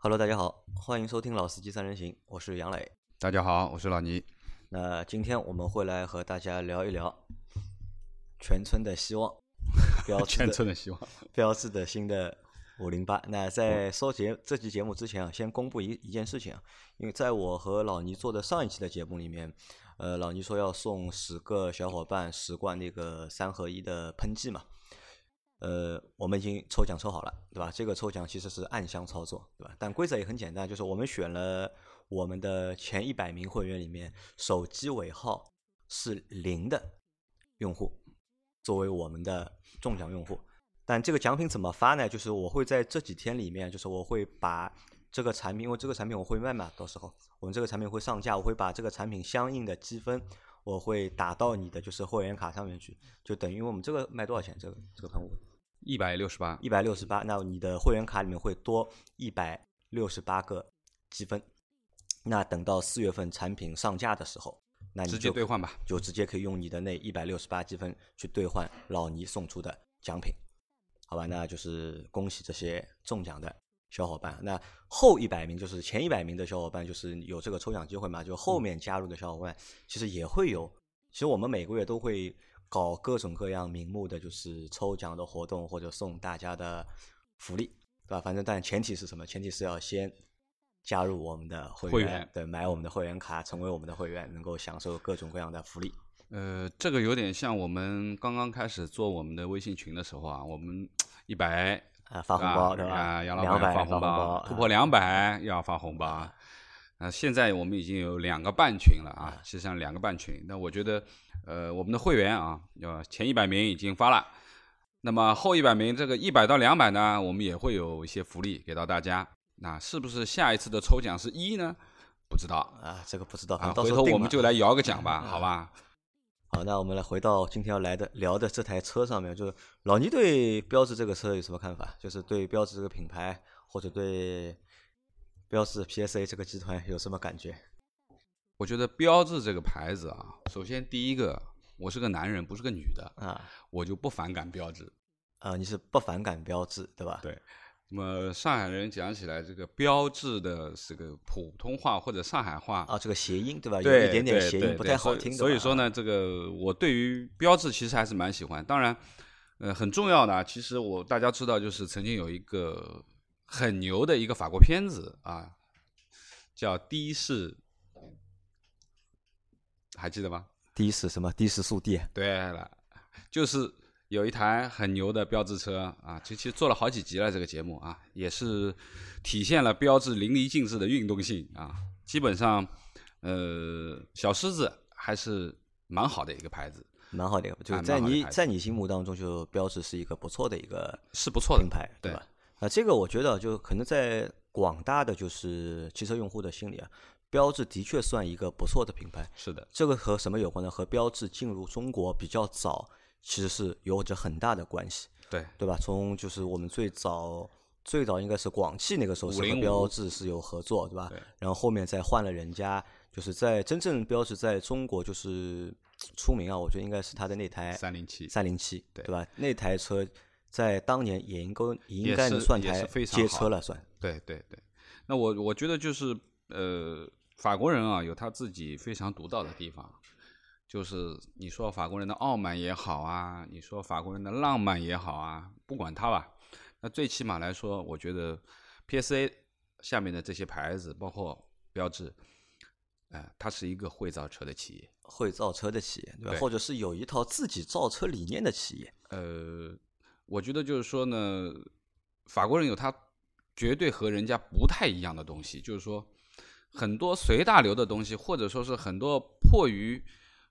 Hello，大家好，欢迎收听《老司机三人行》，我是杨磊。大家好，我是老倪。那今天我们会来和大家聊一聊全村的希望，标 志全村的希望，标志的新的五零八。那在说节这期节目之前啊，先公布一一件事情啊，因为在我和老倪做的上一期的节目里面，呃，老倪说要送十个小伙伴十罐那个三合一的喷剂嘛。呃，我们已经抽奖抽好了，对吧？这个抽奖其实是暗箱操作，对吧？但规则也很简单，就是我们选了我们的前一百名会员里面手机尾号是零的用户，作为我们的中奖用户。但这个奖品怎么发呢？就是我会在这几天里面，就是我会把这个产品，因为这个产品我会卖嘛，到时候我们这个产品会上架，我会把这个产品相应的积分。我会打到你的就是会员卡上面去，就等于我们这个卖多少钱？这个这个喷雾一百六十八，一百六十八。那你的会员卡里面会多一百六十八个积分。那等到四月份产品上架的时候，那你直接兑换吧，就直接可以用你的那一百六十八积分去兑换老倪送出的奖品，好吧？那就是恭喜这些中奖的。小伙伴，那后一百名就是前一百名的小伙伴，就是有这个抽奖机会嘛？就后面加入的小伙伴，其实也会有。其实我们每个月都会搞各种各样名目的，就是抽奖的活动或者送大家的福利，对吧？反正但前提是什么？前提是要先加入我们的会员，对，买我们的会员卡，成为我们的会员，能够享受各种各样的福利。呃，这个有点像我们刚刚开始做我们的微信群的时候啊，我们一百。啊，发红包对吧？啊，杨老板发红包，突破两百要发红包。啊，现在我们已经有两个半群了啊，实际上两个半群。那我觉得，呃，我们的会员啊，要前一百名已经发了，那么后一百名这个一百到两百呢，我们也会有一些福利给到大家。那是不是下一次的抽奖是一呢？不知道啊，这个不知道啊，回头我们就来摇个奖吧，好吧？好，那我们来回到今天要来的聊的这台车上面，就是老倪对标志这个车有什么看法？就是对标志这个品牌，或者对标致 PSA 这个集团有什么感觉？我觉得标致这个牌子啊，首先第一个，我是个男人，不是个女的啊，我就不反感标致啊，你是不反感标致对吧？对。那么上海人讲起来，这个标志的这个普通话或者上海话啊，这个谐音对吧？有一点点谐音不太好听。所以说呢，这个我对于标志其实还是蛮喜欢。当然，呃，很重要的啊，其实我大家知道，就是曾经有一个很牛的一个法国片子啊，叫《的士》，还记得吗？的士什么？的士速递。对了，就是。有一台很牛的标志车啊，其实做了好几集了这个节目啊，也是体现了标志淋漓尽致的运动性啊。基本上，呃，小狮子还是蛮好的一个牌子，蛮好的，就在你在你心目当中，就标志是一个不错的一个是不错的品牌，对吧？啊，这个我觉得就可能在广大的就是汽车用户的心里啊，标致的确算一个不错的品牌。是的，这个和什么有关呢？和标致进入中国比较早。其实是有着很大的关系，对对吧？从就是我们最早最早应该是广汽那个时候是和标致是有合作，对吧？然后后面再换了人家，就是在真正标致在中国就是出名啊，我觉得应该是他的那台三零七三零七，对吧？那台车在当年也应该应该能算台街车了，算对对对。那我我觉得就是呃，法国人啊有他自己非常独到的地方。就是你说法国人的傲慢也好啊，你说法国人的浪漫也好啊，不管他吧。那最起码来说，我觉得 PSA 下面的这些牌子，包括标志，哎，它是一个会造车的企业，会造车的企业，对吧？或者是有一套自己造车理念的企业。呃，我觉得就是说呢，法国人有他绝对和人家不太一样的东西，就是说很多随大流的东西，或者说是很多迫于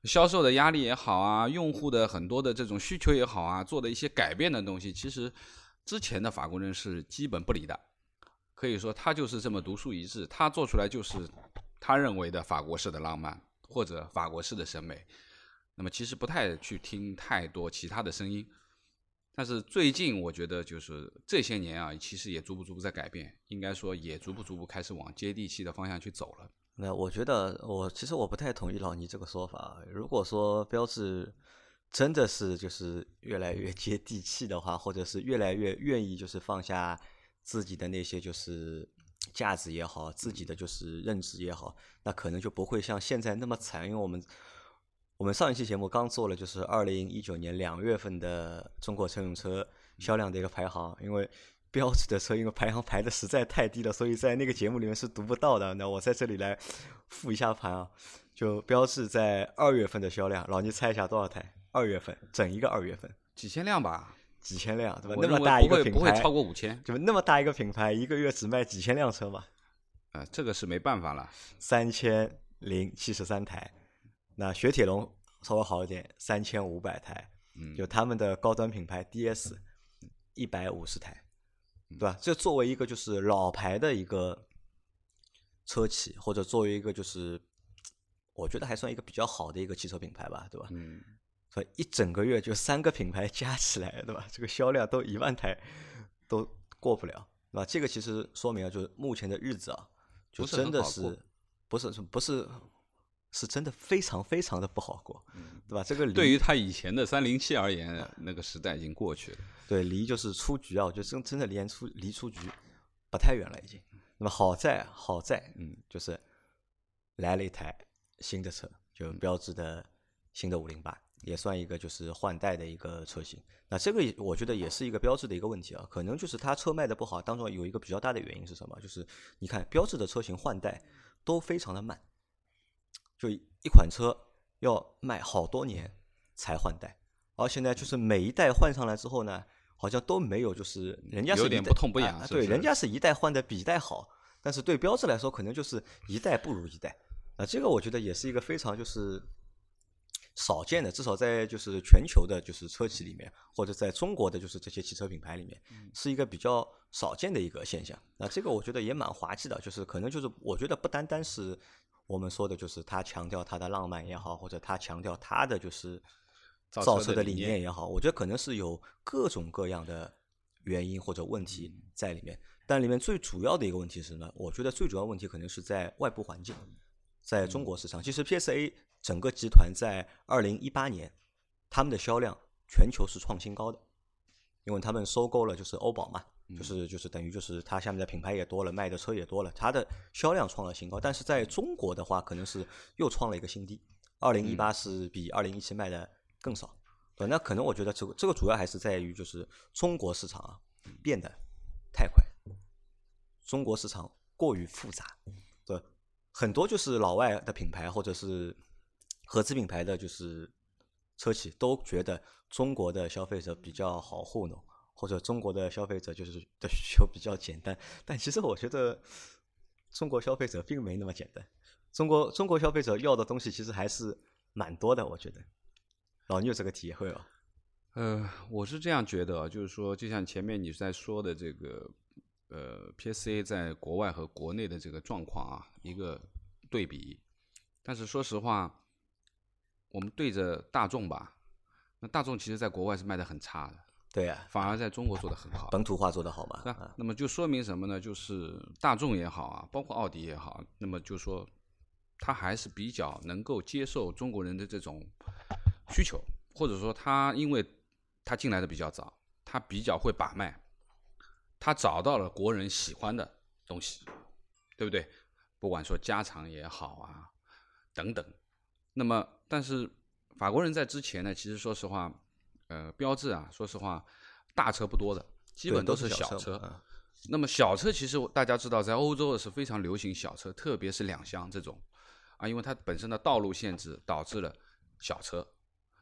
销售的压力也好啊，用户的很多的这种需求也好啊，做的一些改变的东西，其实之前的法国人是基本不理的。可以说他就是这么独树一帜，他做出来就是他认为的法国式的浪漫或者法国式的审美。那么其实不太去听太多其他的声音。但是最近我觉得就是这些年啊，其实也逐步逐步在改变，应该说也逐步逐步开始往接地气的方向去走了。那我觉得，我其实我不太同意老倪这个说法。如果说标志真的是就是越来越接地气的话，或者是越来越愿意就是放下自己的那些就是价值也好，自己的就是认知也好，那可能就不会像现在那么惨。因为我们我们上一期节目刚做了，就是二零一九年两月份的中国乘用车销量的一个排行，因为。标志的车，因为排行排的实在太低了，所以在那个节目里面是读不到的。那我在这里来复一下盘啊，就标志在二月份的销量，老倪猜一下多少台？二月份整一个二月份几千辆吧？几千辆对吧？那么大一个品牌不会超过五千，就那么大一个品牌，一个月只卖几千辆车嘛？啊，这个是没办法了。三千零七十三台，那雪铁龙稍微好一点，三千五百台，就他们的高端品牌 DS 一百五十台。对吧？这作为一个就是老牌的一个车企，或者作为一个就是我觉得还算一个比较好的一个汽车品牌吧，对吧？嗯。所以一整个月就三个品牌加起来，对吧？这个销量都一万台都过不了，对吧？这个其实说明啊，就是目前的日子啊，就真的是不是不是是真的非常非常的不好过，对吧？这个对于他以前的三零七而言，那个时代已经过去了。对，离就是出局啊，我觉得真真的离出离出局不太远了，已经。那么好在好在，嗯，就是来了一台新的车，就标志的新的五零八，也算一个就是换代的一个车型。那这个我觉得也是一个标志的一个问题啊，可能就是它车卖的不好，当中有一个比较大的原因是什么？就是你看标志的车型换代都非常的慢，就一款车要卖好多年才换代，而且呢，就是每一代换上来之后呢。好像都没有，就是人家是有点不痛不痒，对，人家是一代换的比一代好，但是对标志来说，可能就是一代不如一代。啊，这个我觉得也是一个非常就是少见的，至少在就是全球的，就是车企里面，或者在中国的就是这些汽车品牌里面，是一个比较少见的一个现象。那这个我觉得也蛮滑稽的，就是可能就是我觉得不单单是我们说的，就是他强调他的浪漫也好，或者他强调他的就是。造车的理念也好，我觉得可能是有各种各样的原因或者问题在里面。但里面最主要的一个问题是呢，我觉得最主要问题可能是在外部环境，在中国市场。其实 PSA 整个集团在二零一八年，他们的销量全球是创新高的，因为他们收购了就是欧宝嘛，就是就是等于就是它下面的品牌也多了，卖的车也多了，它的销量创了新高。但是在中国的话，可能是又创了一个新低。二零一八是比二零一七卖的。更少，对，那可能我觉得这个这个主要还是在于就是中国市场啊变得太快，中国市场过于复杂，对，很多就是老外的品牌或者是合资品牌的就是车企都觉得中国的消费者比较好糊弄，或者中国的消费者就是的需求比较简单，但其实我觉得中国消费者并没那么简单，中国中国消费者要的东西其实还是蛮多的，我觉得。老牛这个体会哦？呃，我是这样觉得，就是说，就像前面你在说的这个，呃，PSA 在国外和国内的这个状况啊，一个对比。但是说实话，我们对着大众吧，那大众其实在国外是卖的很差的，对呀，反而在中国做的很好，本土化做的好嘛。那那么就说明什么呢？就是大众也好啊，包括奥迪也好，那么就说，他还是比较能够接受中国人的这种。需求，或者说他，因为他进来的比较早，他比较会把脉，他找到了国人喜欢的东西，对不对？不管说加长也好啊，等等。那么，但是法国人在之前呢，其实说实话，呃，标志啊，说实话，大车不多的，基本都是小车。那么小车其实大家知道，在欧洲是非常流行小车，特别是两厢这种啊，因为它本身的道路限制导致了小车。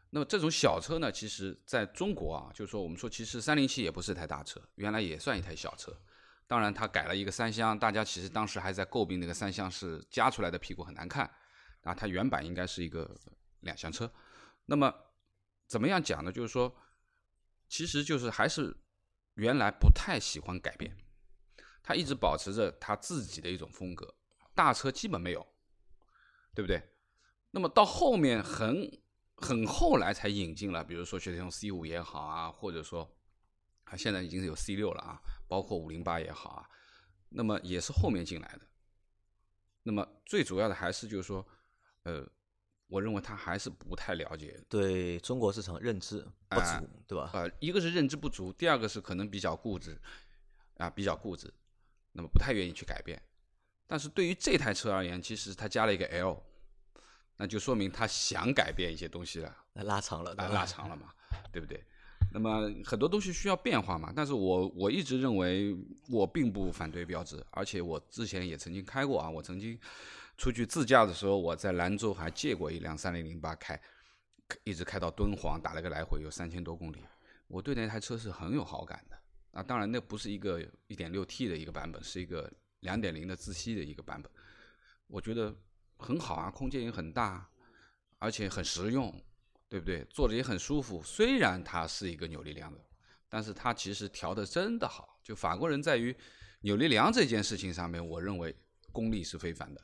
那么这种小车呢，其实在中国啊，就是说我们说，其实三零七也不是台大车，原来也算一台小车。当然，它改了一个三厢，大家其实当时还在诟病那个三厢是加出来的屁股很难看啊。它原版应该是一个两厢车。那么怎么样讲呢？就是说，其实就是还是原来不太喜欢改变，它一直保持着它自己的一种风格，大车基本没有，对不对？那么到后面很。很后来才引进了，比如说雪铁龙 C 五也好啊，或者说啊，现在已经是有 C 六了啊，包括五零八也好啊，那么也是后面进来的。那么最主要的还是就是说，呃，我认为他还是不太了解对中国市场认知不足，对吧？呃，一个是认知不足，第二个是可能比较固执啊，比较固执。那么不太愿意去改变。但是对于这台车而言，其实它加了一个 L，那就说明他想改变一些东西了，拉长了，拉长了嘛，对不对？那么很多东西需要变化嘛。但是我我一直认为，我并不反对标致，而且我之前也曾经开过啊，我曾经出去自驾的时候，我在兰州还借过一辆三零零八开，一直开到敦煌，打了个来回，有三千多公里。我对那台车是很有好感的。啊，当然那不是一个一点六 T 的一个版本，是一个。两点零的自吸的一个版本，我觉得很好啊，空间也很大，而且很实用，对不对？坐着也很舒服。虽然它是一个扭力梁的，但是它其实调的真的好。就法国人在于扭力梁这件事情上面，我认为功力是非凡的。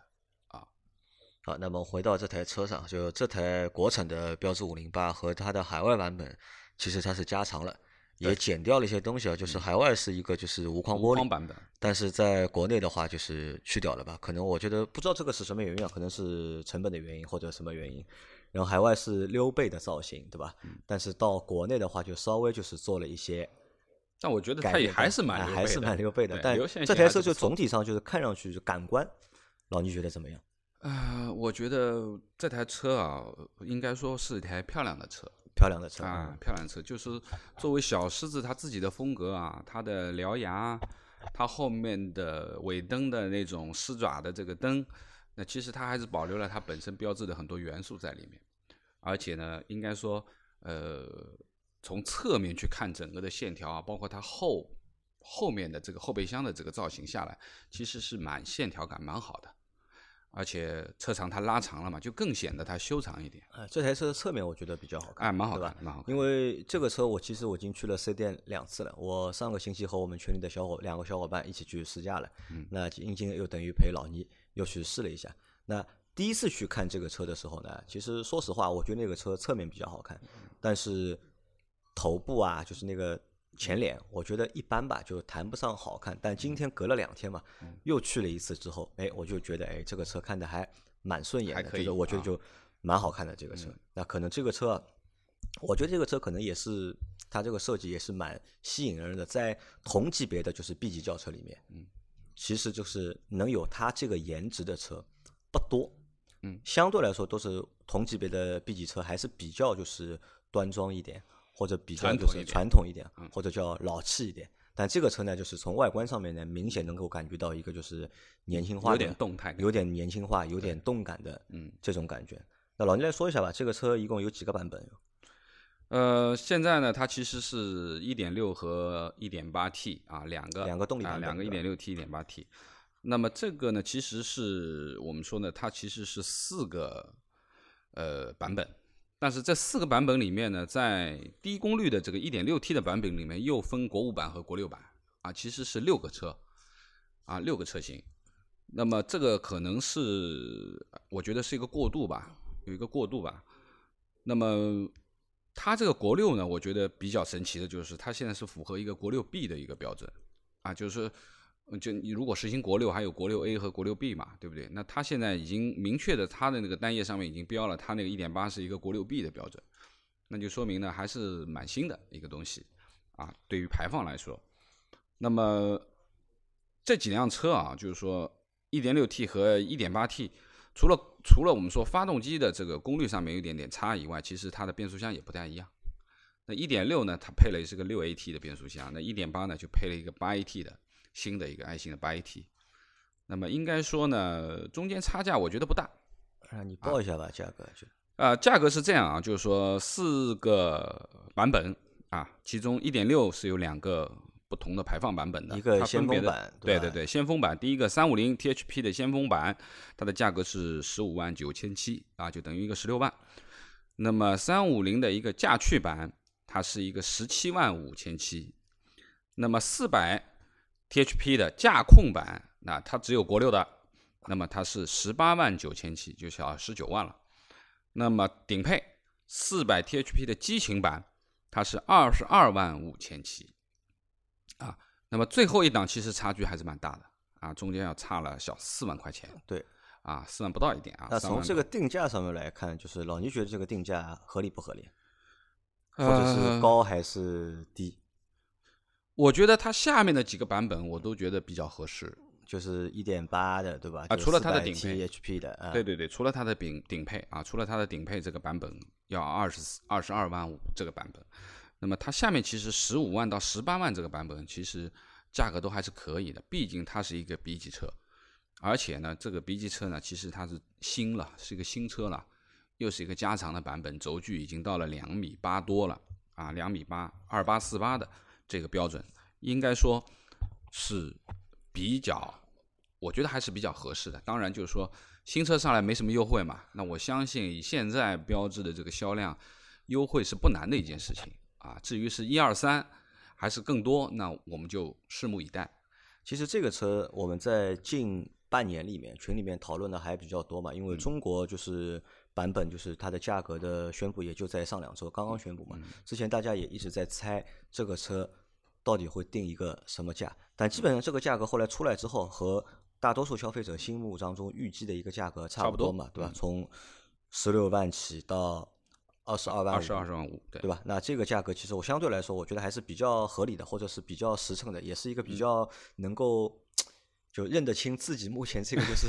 好，那么回到这台车上，就这台国产的标致五零八和它的海外版本，其实它是加长了。也减掉了一些东西啊，就是海外是一个就是无框玻璃版本，但是在国内的话就是去掉了吧？可能我觉得不知道这个是什么原因啊，可能是成本的原因或者什么原因。然后海外是溜背的造型，对吧？但是到国内的话就稍微就是做了一些，但我觉得它也还是蛮还是蛮溜背的。但这台车就总体上就是看上去就感官，老倪觉得怎么样？啊，我觉得这台车啊，应该说是一台漂亮的车。漂亮的车啊，漂亮车就是作为小狮子它自己的风格啊，它的獠牙，它后面的尾灯的那种狮爪的这个灯，那其实它还是保留了它本身标志的很多元素在里面。而且呢，应该说，呃，从侧面去看整个的线条啊，包括它后后面的这个后备箱的这个造型下来，其实是蛮线条感蛮好的。而且车长它拉长了嘛，就更显得它修长一点。哎，这台车的侧面我觉得比较好看，哎，蛮好看，蛮好看。因为这个车我其实我已经去了四店两次了。我上个星期和我们群里的小伙两个小伙伴一起去试驾了，嗯，那今天又等于陪老倪又去试了一下。那第一次去看这个车的时候呢，其实说实话，我觉得那个车侧面比较好看，但是头部啊，就是那个。前脸我觉得一般吧，就谈不上好看。但今天隔了两天嘛，又去了一次之后，哎，我就觉得哎，这个车看的还蛮顺眼的，就是我觉得就蛮好看的这个车。那可能这个车，啊我觉得这个车可能也是它这个设计也是蛮吸引人的，在同级别的就是 B 级轿车里面，嗯，其实就是能有它这个颜值的车不多，嗯，相对来说都是同级别的 B 级车还是比较就是端庄一点。或者比较就是传统一点，或者叫老气一点，但这个车呢，就是从外观上面呢，明显能够感觉到一个就是年轻化，有点动态，有点年轻化，有点动感的，嗯，这种感觉。那老倪来说一下吧，这个车一共有几个版本？呃，现在呢，它其实是一点六和一点八 T 啊，两个两个动力啊，两个一点六 T、一点八 T。那么这个呢，其实是我们说呢，它其实是四个呃版本。但是这四个版本里面呢，在低功率的这个 1.6T 的版本里面，又分国五版和国六版啊，其实是六个车啊，六个车型。那么这个可能是我觉得是一个过渡吧，有一个过渡吧。那么它这个国六呢，我觉得比较神奇的就是它现在是符合一个国六 B 的一个标准啊，就是。就你如果实行国六，还有国六 A 和国六 B 嘛，对不对？那它现在已经明确的，它的那个单页上面已经标了，它那个一点八是一个国六 B 的标准，那就说明呢还是蛮新的一个东西啊。对于排放来说，那么这几辆车啊，就是说一点六 T 和一点八 T，除了除了我们说发动机的这个功率上面有一点点差以外，其实它的变速箱也不太一样。那一点六呢，它配了是个六 AT 的变速箱，那一点八呢就配了一个八 AT 的。新的一个爱信的八 AT，那么应该说呢，中间差价我觉得不大。啊，你报一下吧，价格就。啊，价格是这样啊，就是说四个版本啊，其中一点六是有两个不同的排放版本的，一个先锋版，对对对，先锋版，第一个三五零 THP 的先锋版，它的价格是十五万九千七啊，就等于一个十六万。那么三五零的一个驾趣版，它是一个十七万五千七。那么四百。THP 的驾控版，那它只有国六的，那么它是十八万九千七，就小十九万了。那么顶配四百 THP 的激情版，它是二十二万五千七，啊，那么最后一档其实差距还是蛮大的啊，中间要差了小四万块钱。对，啊，四万不到一点啊。那从这个定价上面来看，就是老倪觉得这个定价合理不合理，或者是高还是低？我觉得它下面的几个版本我都觉得比较合适。就是一点八的，对吧？啊，除了它的顶配 HP 的，对对对，除了它的顶顶配啊，除了它的顶配这个版本要二十二十二万五这个版本，那么它下面其实十五万到十八万这个版本其实价格都还是可以的，毕竟它是一个 B 级车，而且呢，这个 B 级车呢，其实它是新了，是一个新车了，又是一个加长的版本，轴距已经到了两米八多了啊，两米八二八四八的这个标准，应该说是比较。我觉得还是比较合适的。当然，就是说新车上来没什么优惠嘛，那我相信以现在标志的这个销量，优惠是不难的一件事情啊。至于是一二三还是更多，那我们就拭目以待。其实这个车我们在近半年里面群里面讨论的还比较多嘛，因为中国就是版本就是它的价格的宣布也就在上两周刚刚宣布嘛。之前大家也一直在猜这个车到底会定一个什么价，但基本上这个价格后来出来之后和大多数消费者心目当中预计的一个价格差不多嘛，对吧？从十六万起到二十二万，二十二万五，对对吧？那这个价格其实我相对来说，我觉得还是比较合理的，或者是比较实诚的，也是一个比较能够就认得清自己目前这个就是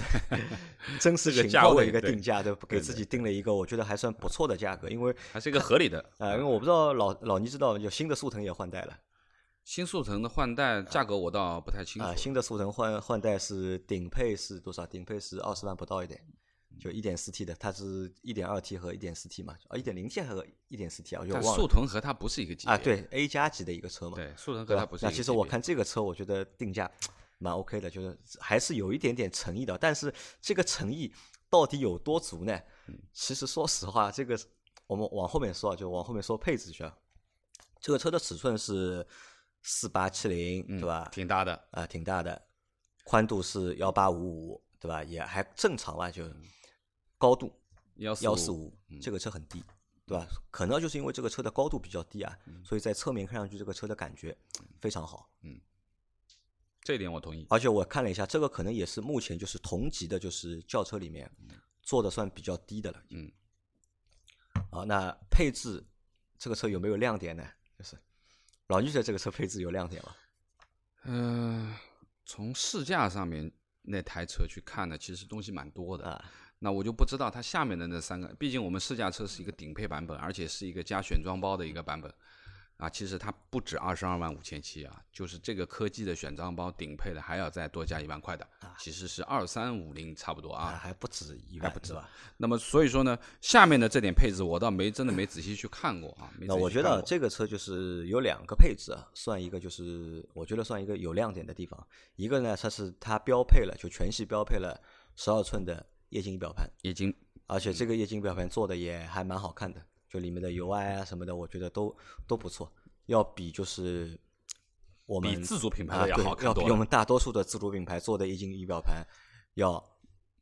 真实情况的一个定价，对，给自己定了一个我觉得还算不错的价格，因为还是一个合理的 啊。因为我不知道老老倪知道有新的速腾也换代了。新速腾的换代价格我倒不太清楚。啊，新的速腾换换代是顶配是多少？顶配是二十万不到一点，就一点四 T 的，它是一点二 T 和一点四 T 嘛？啊，一点零 T 和一点四 T 啊，我忘了。速腾和它不是一个级别啊，对 A 加级的一个车嘛。对，速腾和它不是。那其实我看这个车，我觉得定价蛮 OK 的，就是还是有一点点诚意的。但是这个诚意到底有多足呢？其实说实话，这个我们往后面说，就往后面说配置去。这个车的尺寸是。四八七零，对吧？挺大的啊，挺大的。宽度是幺八五五，对吧？也还正常吧，就高度幺幺四五，这个车很低，对吧？可能就是因为这个车的高度比较低啊，所以在侧面看上去这个车的感觉非常好。嗯，这一点我同意。而且我看了一下，这个可能也是目前就是同级的，就是轿车里面做的算比较低的了。嗯。好，那配置这个车有没有亮点呢？就是。老倪觉得这个车配置有亮点吗？嗯，从试驾上面那台车去看呢，其实东西蛮多的。啊，那我就不知道它下面的那三个，毕竟我们试驾车是一个顶配版本，而且是一个加选装包的一个版本。啊，其实它不止二十二万五千七啊，就是这个科技的选装包顶配的还要再多加一万块的，其实是二三五零差不多啊，还不止一万，不止吧？那么所以说呢，下面的这点配置我倒没真的没仔细去看过啊。那我觉得这个车就是有两个配置啊，算一个就是我觉得算一个有亮点的地方，一个呢它是它标配了就全系标配了十二寸的液晶仪表盘，液晶，而且这个液晶仪表盘做的也还蛮好看的。就里面的 UI 啊什么的，我觉得都都不错，要比就是我们比自主品牌要好看要比我们大多数的自主品牌做的液晶仪表盘要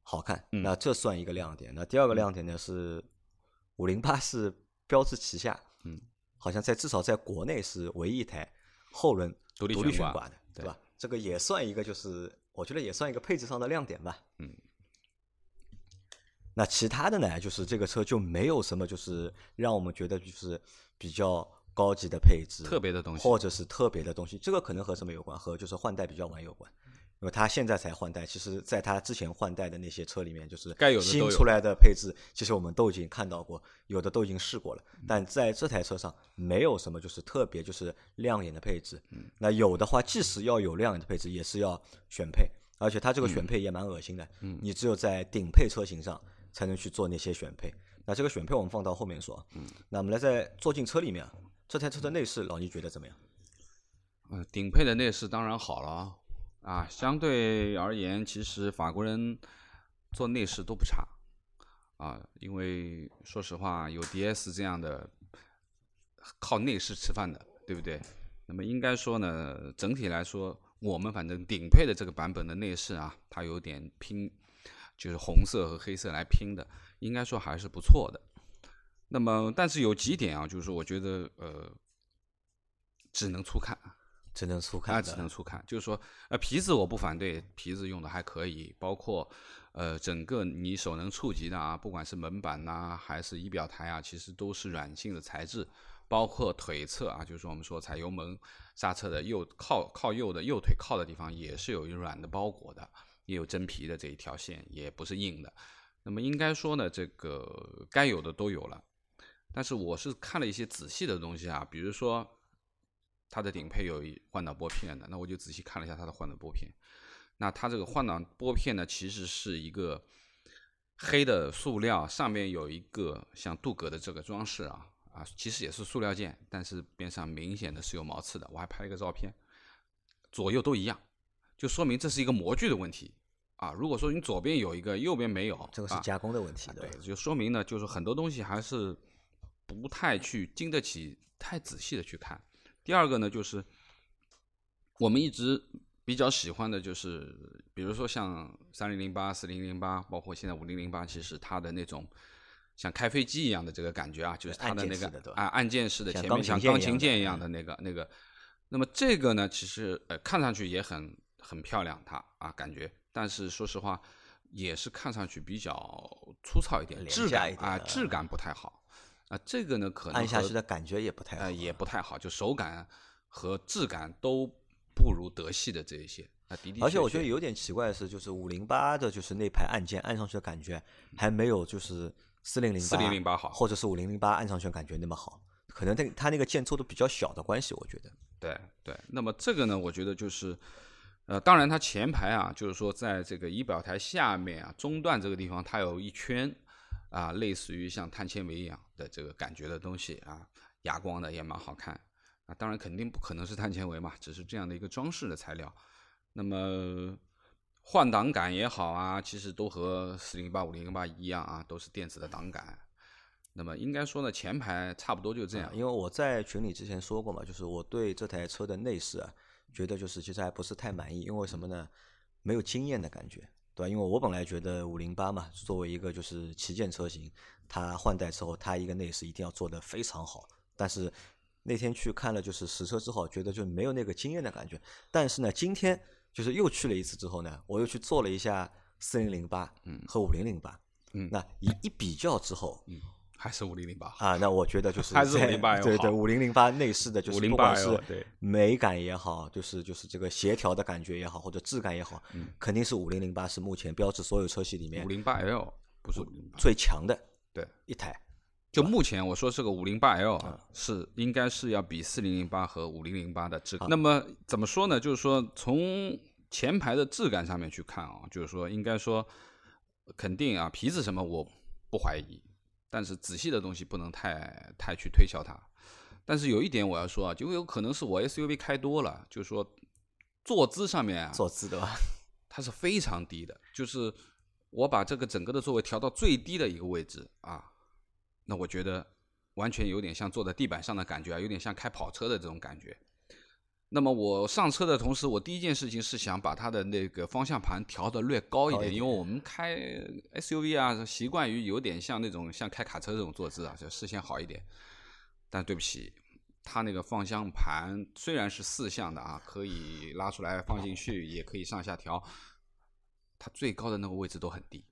好看。那这算一个亮点。那第二个亮点呢是五零八是标志旗下，嗯，好像在至少在国内是唯一一台后轮独立悬挂的，对吧？这个也算一个，就是我觉得也算一个配置上的亮点吧。嗯。那其他的呢？就是这个车就没有什么，就是让我们觉得就是比较高级的配置、特别的东西，或者是特别的东西。这个可能和什么有关？和就是换代比较晚有关。因为它现在才换代，其实在它之前换代的那些车里面，就是该有新出来的配置，其实我们都已经看到过，有的都已经试过了。但在这台车上没有什么就是特别就是亮眼的配置。那有的话，即使要有亮眼的配置，也是要选配，而且它这个选配也蛮恶心的。你只有在顶配车型上。才能去做那些选配，那这个选配我们放到后面说。嗯，那我们来在坐进车里面，这台车的内饰，老倪觉得怎么样？嗯，顶配的内饰当然好了啊，相对而言，其实法国人做内饰都不差啊，因为说实话，有 DS 这样的靠内饰吃饭的，对不对？那么应该说呢，整体来说，我们反正顶配的这个版本的内饰啊，它有点拼。就是红色和黑色来拼的，应该说还是不错的。那么，但是有几点啊，就是说，我觉得呃，只能粗看，只能粗看，只能粗看。就是说，呃，皮子我不反对，皮子用的还可以，包括呃，整个你手能触及的啊，不管是门板呐，还是仪表台啊，其实都是软性的材质包括腿侧啊，就是说我们说踩油门刹车的右靠靠右的右腿靠的地方也是有一软的包裹的，也有真皮的这一条线，也不是硬的。那么应该说呢，这个该有的都有了。但是我是看了一些仔细的东西啊，比如说它的顶配有换挡拨片的，那我就仔细看了一下它的换挡拨片。那它这个换挡拨片呢，其实是一个黑的塑料，上面有一个像镀铬的这个装饰啊啊，其实也是塑料件，但是边上明显的是有毛刺的。我还拍了一个照片，左右都一样，就说明这是一个模具的问题啊。如果说你左边有一个，右边没有，这个是加工的问题，对，就说明呢，就是很多东西还是不太去经得起太仔细的去看。第二个呢，就是我们一直。比较喜欢的就是，比如说像三零零八、四零零八，包括现在五零零八，其实它的那种像开飞机一样的这个感觉啊，就是它的那个按按键式的前面像钢琴键一样的那个那个。那么这个呢，其实呃看上去也很很漂亮，它啊感觉，但是说实话也是看上去比较粗糙一点，质感啊质感不太好啊。这个呢可能按下去的感觉也不太好，也不太好，就手感和质感都。不如德系的这一些啊，的确。而且我觉得有点奇怪的是，就是五零八的，就是那排按键按上去的感觉，还没有就是四零零四零零八好，或者是五零零八按上去感觉那么好。可能它它那个键做的比较小的关系，我觉得。对对，那么这个呢，我觉得就是，呃，当然它前排啊，就是说在这个仪表台下面啊中段这个地方，它有一圈啊，类似于像碳纤维一样的这个感觉的东西啊，哑光的也蛮好看。啊，当然肯定不可能是碳纤维嘛，只是这样的一个装饰的材料。那么换挡杆也好啊，其实都和四零八、五零八一样啊，都是电子的挡杆。那么应该说呢，前排差不多就这样。因为我在群里之前说过嘛，就是我对这台车的内饰啊，觉得就是其实还不是太满意。因为什么呢？没有惊艳的感觉，对吧？因为我本来觉得五零八嘛，作为一个就是旗舰车型，它换代之后，它一个内饰一定要做得非常好，但是。那天去看了，就是实车之后，觉得就没有那个惊艳的感觉。但是呢，今天就是又去了一次之后呢，我又去做了一下四零零八和五零零八，嗯，那一一比较之后，嗯，还是五零零八啊。那我觉得就是 还是五零八对对，五零零八内饰的，就是不管是对美感也好，就是就是这个协调的感觉也好，或者质感也好，嗯，肯定是五零零八是目前标致所有车系里面五零八 L 不是最强的对一台。就目前我说这个五零八 L 啊，是应该是要比四零零八和五零零八的质感。那么怎么说呢？就是说从前排的质感上面去看啊，就是说应该说肯定啊，皮子什么我不怀疑，但是仔细的东西不能太太去推销它。但是有一点我要说啊，就有可能是我 SUV 开多了，就是说坐姿上面啊，坐姿的吧，它是非常低的，就是我把这个整个的座位调到最低的一个位置啊。那我觉得完全有点像坐在地板上的感觉啊，有点像开跑车的这种感觉。那么我上车的同时，我第一件事情是想把它的那个方向盘调的略高一点，因为我们开 SUV 啊，习惯于有点像那种像开卡车这种坐姿啊，就视线好一点。但对不起，它那个方向盘虽然是四向的啊，可以拉出来放进去，也可以上下调，它最高的那个位置都很低。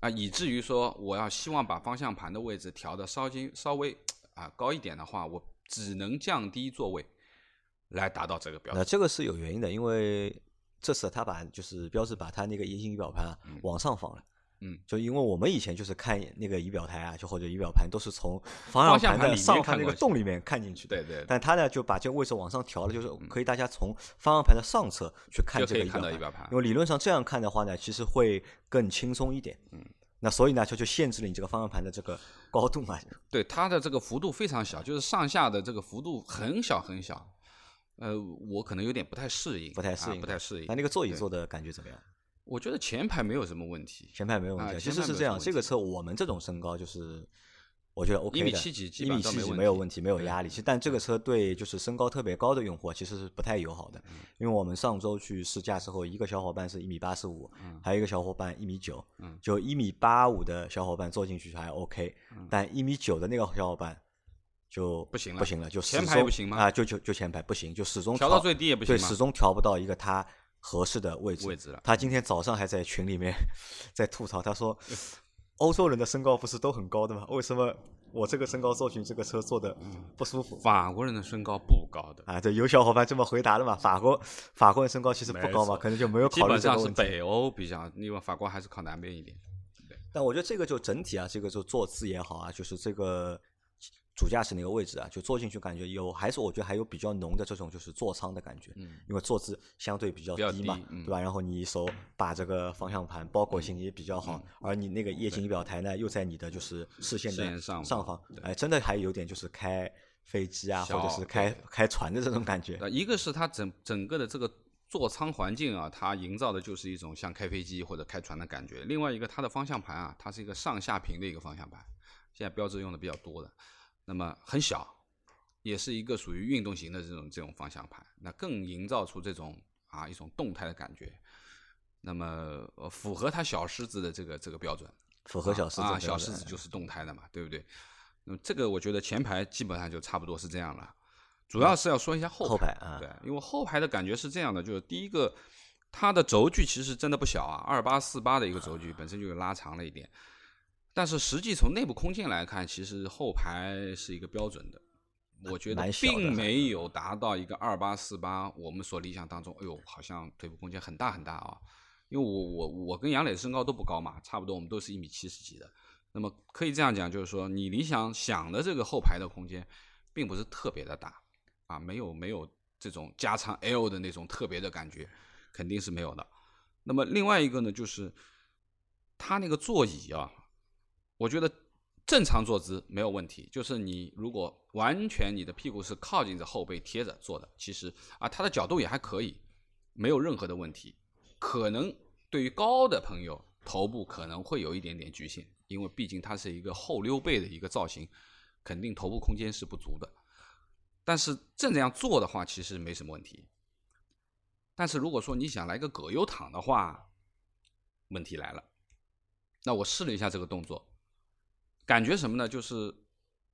啊，以至于说我要希望把方向盘的位置调的稍微稍微啊高一点的话，我只能降低座位来达到这个标准。那这个是有原因的，因为这次他把就是标志把他那个液晶仪表盘往上放了。嗯，就因为我们以前就是看那个仪表台啊，就或者仪表盘都是从方向盘的上方那个洞里面看进去。对对。但他呢就把这个位置往上调了，就是可以大家从方向盘的上侧去看这个仪表盘。因为理论上这样看的话呢，其实会更轻松一点。嗯。那所以呢，就就限制了你这个方向盘的这个高度嘛。对，它的这个幅度非常小，就是上下的这个幅度很小很小。呃，我可能有点不太适应，不太适应，不太适应。那那个座椅坐的感觉怎么样？我觉得前排没有什么问题，前排没有问题。其实是这样，这个车我们这种身高就是。我觉得 OK 的，一米七几，一米七几没有问题，没有压力。其实，但这个车对就是身高特别高的用户其实是不太友好的。因为我们上周去试驾之后，一个小伙伴是一米八十五，还有一个小伙伴一米九，就一米八五的小伙伴坐进去还 OK，但一米九的那个小伙伴就不行了，不行了，就前排不行吗？啊，就就就前排不行，就始终调到最低也不行，对，始终调不到一个他合适的位置。位置了。他今天早上还在群里面 在吐槽，他说。欧洲人的身高不是都很高的吗？为什么我这个身高坐进这个车坐的不舒服？法国人的身高不高的，啊，对，有小伙伴这么回答的嘛？法国法国人身高其实不高嘛，可能就没有考虑这个问题。北欧比较，因为法国还是靠南边一点。但我觉得这个就整体啊，这个就坐姿也好啊，就是这个主驾驶那个位置啊，就坐进去感觉有，还是我觉得还有比较浓的这种就是座舱的感觉，嗯，因为坐姿相对比较低嘛，低嗯对吧？然后你手把这个方向盘包裹性也比较好，而你那个液晶仪表台呢又在你的就是视线的上上方方，哎，真的还有点就是开飞机啊，或者是开开船的这种感觉。呃，一个是它整整个的这个座舱环境啊，它营造的就是一种像开飞机或者开船的感觉。另外一个，它的方向盘啊，它是一个上下屏的一个方向盘，现在标志用的比较多的，那么很小，也是一个属于运动型的这种这种方向盘，那更营造出这种啊一种动态的感觉。那么呃，符合它小狮子的这个这个标准，符合小狮子小狮子就是动态的嘛，对不对？那么这个我觉得前排基本上就差不多是这样了，主要是要说一下后后排啊对，因为后排的感觉是这样的，就是第一个，它的轴距其实真的不小啊，二八四八的一个轴距本身就拉长了一点，但是实际从内部空间来看，其实后排是一个标准的。我觉得并没有达到一个二八四八，我们所理想当中，哎呦，好像腿部空间很大很大啊。因为我我我跟杨磊身高都不高嘛，差不多我们都是一米七十几的。那么可以这样讲，就是说你理想想的这个后排的空间，并不是特别的大啊，没有没有这种加长 L 的那种特别的感觉，肯定是没有的。那么另外一个呢，就是它那个座椅啊，我觉得正常坐姿没有问题，就是你如果完全你的屁股是靠近着后背贴着坐的，其实啊它的角度也还可以，没有任何的问题。可能对于高的朋友，头部可能会有一点点局限，因为毕竟它是一个后溜背的一个造型，肯定头部空间是不足的。但是正这样做的话，其实没什么问题。但是如果说你想来个葛优躺的话，问题来了。那我试了一下这个动作，感觉什么呢？就是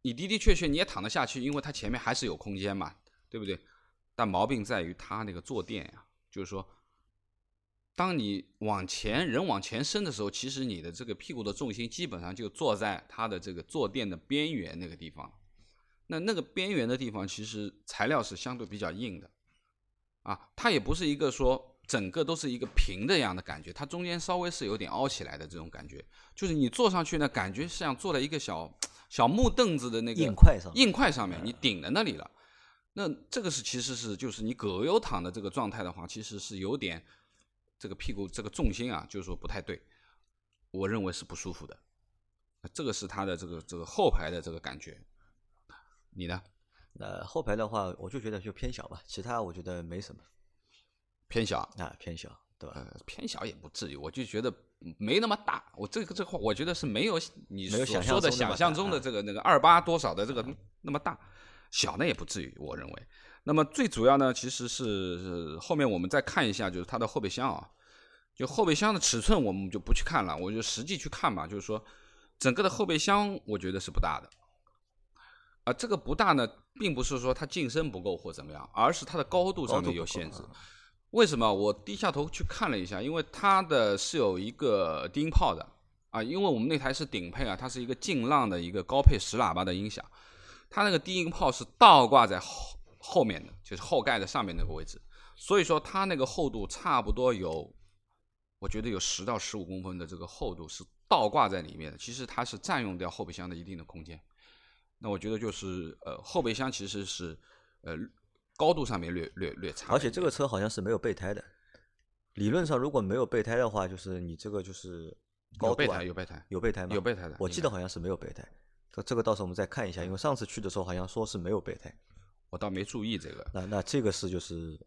你的的确确你也躺得下去，因为它前面还是有空间嘛，对不对？但毛病在于它那个坐垫呀、就是说，当你往前人往前伸的时候，其实你的这个屁股的重心基本上就坐在它的这个坐垫的边缘那个地方。那那个边缘的地方，其实材料是相对比较硬的，啊，它也不是一个说整个都是一个平的样的感觉，它中间稍微是有点凹起来的这种感觉，就是你坐上去呢，感觉像坐在一个小小木凳子的那个硬块上硬块上面，你顶在那里了。那这个是其实是就是你葛优躺的这个状态的话，其实是有点这个屁股这个重心啊，就是说不太对，我认为是不舒服的。这个是它的这个这个后排的这个感觉，你呢？呃，后排的话，我就觉得就偏小吧，其他我觉得没什么偏小？啊，偏小，对吧？呃，偏小也不至于，我就觉得没那么大。我这个这话，我觉得是没有你想象所说的中那么想象中的这个那个二八多少的这个那么大，小呢也不至于，我认为。那么最主要呢，其实是是后面我们再看一下，就是它的后备箱啊，就后备箱的尺寸我们就不去看了，我就实际去看吧。就是说，整个的后备箱我觉得是不大的。啊，这个不大呢，并不是说它进深不够或怎么样，而是它的高度上面有限制啊。为什么？我低下头去看了一下，因为它的是有一个低音炮的啊，因为我们那台是顶配啊，它是一个劲浪的一个高配十喇叭的音响，它那个低音炮是倒挂在后后面的，就是后盖的上面那个位置，所以说它那个厚度差不多有，我觉得有十到十五公分的这个厚度是倒挂在里面的，其实它是占用掉后备箱的一定的空间。那我觉得就是呃后备箱其实是呃高度上面略略略差而且这个车好像是没有备胎的，理论上如果没有备胎的话，就是你这个就是高度啊有备胎，有备胎，有备胎吗？有备胎的我记得好像是没有备胎。这这个到时候我们再看一下，因为上次去的时候好像说是没有备胎。我倒没注意这个那那这个是就是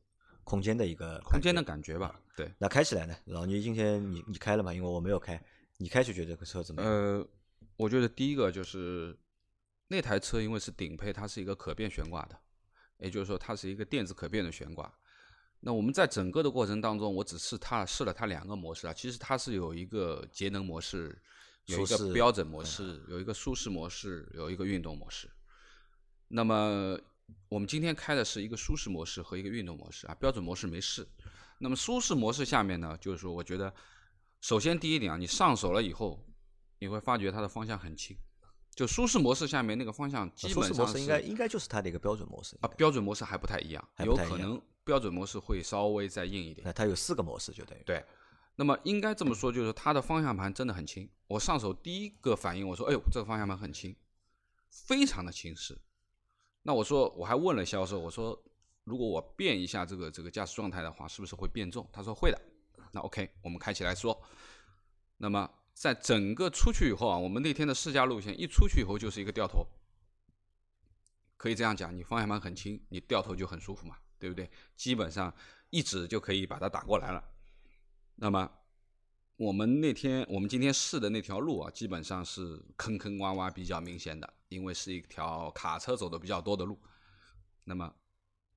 空间的一个空间的感觉。感觉吧。对，那开起来呢？老倪今天你你开了吗？因为我没有开，你开就觉得这个车怎么样？呃，我觉得第一个就是那台车因为是顶配，它是一个可变悬挂的，也就是说它是一个电子可变的悬挂。那我们在整个的过程当中，我只是它试了它两个模式啊，其实它是有一个节能模式，有一个标准模式，有一个舒适模式，有一个运动模式。那么我们今天开的是一个舒适模式和一个运动模式啊，标准模式没试。那么舒适模式下面呢，就是说我觉得，首先第一点啊，你上手了以后，你会发觉它的方向很轻。就舒适模式下面那个方向基本上是应该应该就是它的一个标准模式啊，标准模式还不太一样，有可能标准模式会稍微再硬一点。那它有四个模式就等于对。那么应该这么说，就是它的方向盘真的很轻。我上手第一个反应，我说：“哎呦，这个方向盘很轻，非常的轻实。”那我说，我还问了销售，我说：“如果我变一下这个这个驾驶状态的话，是不是会变重？”他说：“会的。”那 OK，我们开起来说。那么在整个出去以后啊，我们那天的试驾路线一出去以后就是一个掉头，可以这样讲，你方向盘很轻，你掉头就很舒服嘛，对不对？基本上一指就可以把它打过来了。那么我们那天我们今天试的那条路啊，基本上是坑坑洼洼比较明显的，因为是一条卡车走的比较多的路。那么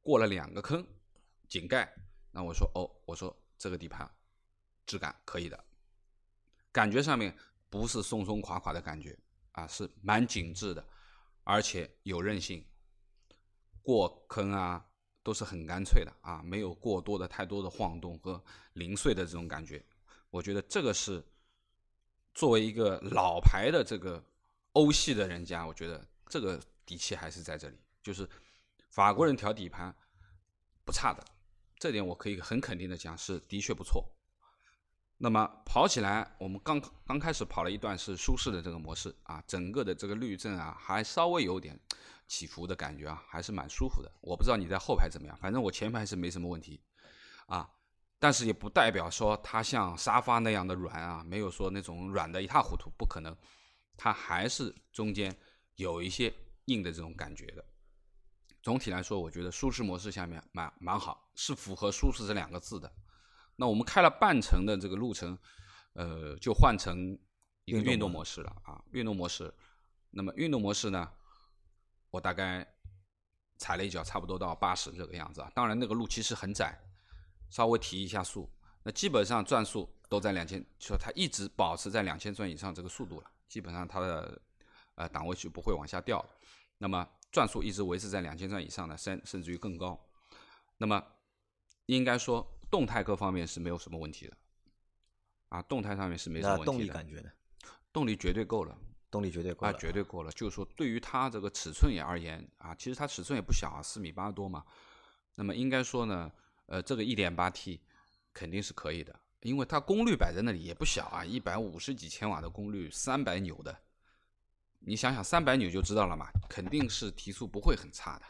过了两个坑，井盖，那我说哦，我说这个底盘质感可以的。感觉上面不是松松垮垮的感觉啊，是蛮紧致的，而且有韧性。过坑啊都是很干脆的啊，没有过多的太多的晃动和零碎的这种感觉。我觉得这个是作为一个老牌的这个欧系的人家，我觉得这个底气还是在这里。就是法国人调底盘不差的，这点我可以很肯定的讲，是的确不错。那么跑起来，我们刚刚开始跑了一段是舒适的这个模式啊，整个的这个滤震啊还稍微有点起伏的感觉啊，还是蛮舒服的。我不知道你在后排怎么样，反正我前排是没什么问题啊，但是也不代表说它像沙发那样的软啊，没有说那种软的一塌糊涂，不可能，它还是中间有一些硬的这种感觉的。总体来说，我觉得舒适模式下面蛮蛮好，是符合舒适这两个字的。那我们开了半程的这个路程，呃，就换成一个运动模式了啊，运动模式。那么运动模式呢，我大概踩了一脚，差不多到八十这个样子啊。当然那个路其实很窄，稍微提一下速，那基本上转速都在两千，说它一直保持在两千转以上这个速度了，基本上它的呃档位就不会往下掉。那么转速一直维持在两千转以上的，甚甚至于更高。那么应该说。动态各方面是没有什么问题的，啊，动态上面是没什么问题的。动力感觉呢？动力绝对够了，动力绝对够啊，绝对够了。就是说，对于它这个尺寸也而言啊，其实它尺寸也不小啊，四米八多嘛。那么应该说呢，呃，这个一点八 T 肯定是可以的，因为它功率摆在那里也不小啊，一百五十几千瓦的功率，三百扭的。你想想，三百扭就知道了嘛，肯定是提速不会很差的。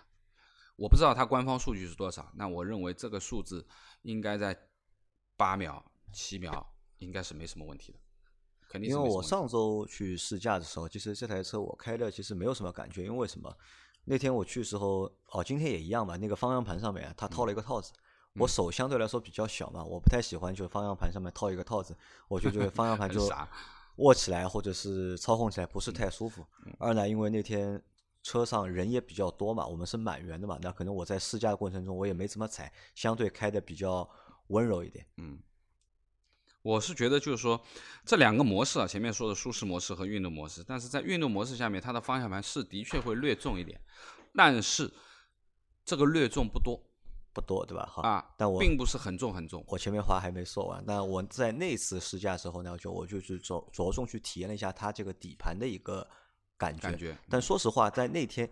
我不知道它官方数据是多少，那我认为这个数字应该在八秒、七秒，应该是没什么问题的，肯定。因为我上周去试驾的时候，其实这台车我开的其实没有什么感觉，因为什么？那天我去的时候，哦，今天也一样吧，那个方向盘上面它套了一个套子，我手相对来说比较小嘛，我不太喜欢就方向盘上面套一个套子，我就觉得方向盘就握起来或者是操控起来不是太舒服。二呢，因为那天。车上人也比较多嘛，我们是满员的嘛，那可能我在试驾的过程中我也没怎么踩，相对开的比较温柔一点。嗯，我是觉得就是说这两个模式啊，前面说的舒适模式和运动模式，但是在运动模式下面，它的方向盘是的确会略重一点，但是这个略重不多，不多对吧？好啊，但我并不是很重很重。我前面话还没说完，那我在那次试驾时候呢，就我就去着着重去体验了一下它这个底盘的一个。感觉，但说实话，在那天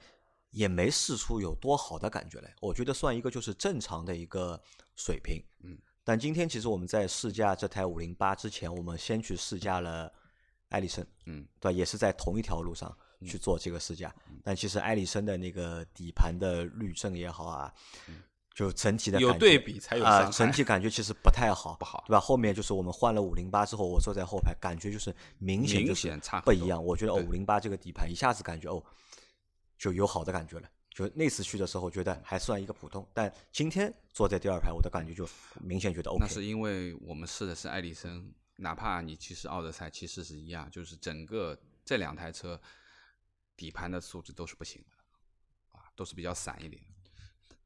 也没试出有多好的感觉来。我觉得算一个就是正常的一个水平。嗯，但今天其实我们在试驾这台五零八之前，我们先去试驾了艾力绅。嗯，对，也是在同一条路上去做这个试驾。但其实艾力绅的那个底盘的滤震也好啊。就整体的有对比才有啊，整体感觉其实不太好，不好，对吧？后面就是我们换了五零八之后，我坐在后排，感觉就是明显就是不一样。我觉得哦，五零八这个底盘一下子感觉哦，就有好的感觉了。就那次去的时候觉得还算一个普通，但今天坐在第二排，我的感觉就明显觉得 OK。那是因为我们试的是艾力绅，哪怕你其实奥德赛其实是一样，就是整个这两台车底盘的素质都是不行的，啊，都是比较散一点。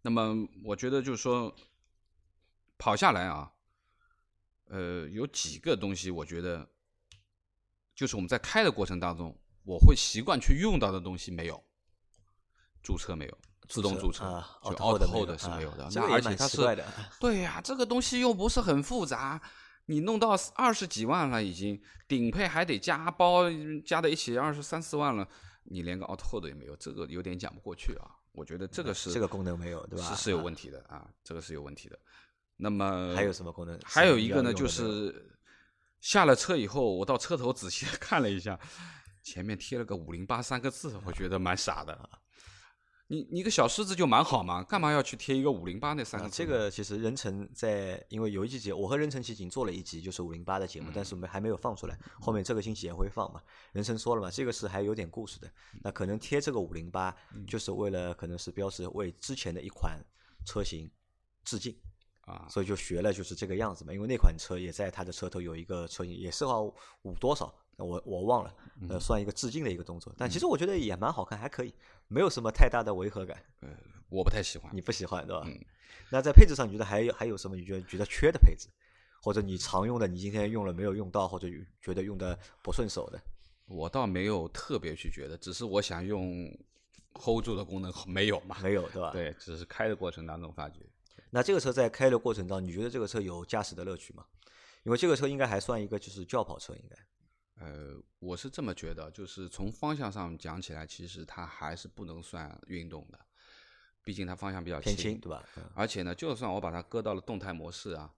那么我觉得就是说，跑下来啊，呃，有几个东西，我觉得就是我们在开的过程当中，我会习惯去用到的东西没有，驻车没有，自动驻车，就 auto hold 是没有的，那而且它是，对呀，这个东西又不是很复杂，你弄到二十几万了，已经顶配还得加包，加在一起二十三四万了，你连个 auto hold 也没有，这个有点讲不过去啊。我觉得这个是这个功能没有，对吧？是是有问题的啊，这个是有问题的。那么还有什么功能？还有一个呢，就是下了车以后，我到车头仔细的 看了一下，前面贴了个五零八三个字，我觉得蛮傻的。你你个小狮子就蛮好嘛，干嘛要去贴一个五零八那三啊个？这个其实任晨在，因为有一期节，我和任晨其实已经做了一集，就是五零八的节目，但是我们还没有放出来，后面这个星期也会放嘛。任晨说了嘛，这个是还有点故事的，那可能贴这个五零八，就是为了可能是标志为之前的一款车型致敬。啊，所以就学了就是这个样子嘛，因为那款车也在它的车头有一个车型，也是好五多少，我我忘了，呃，算一个致敬的一个动作。但其实我觉得也蛮好看，还可以，没有什么太大的违和感。我不太喜欢。你不喜欢对吧？嗯那在配置上，你觉得还有还有什么你觉得觉得缺的配置，或者你常用的，你今天用了没有用到，或者觉得用的不顺手的？我倒没有特别去觉得，只是我想用 hold 住的功能没有嘛。没有对吧？。对，只是开的过程当中发觉。那这个车在开的过程当中，你觉得这个车有驾驶的乐趣吗？因为这个车应该还算一个就是轿跑车，应该。呃，我是这么觉得，就是从方向上讲起来，其实它还是不能算运动的，毕竟它方向比较偏轻对吧？嗯而且呢，就算我把它搁到了动态模式啊，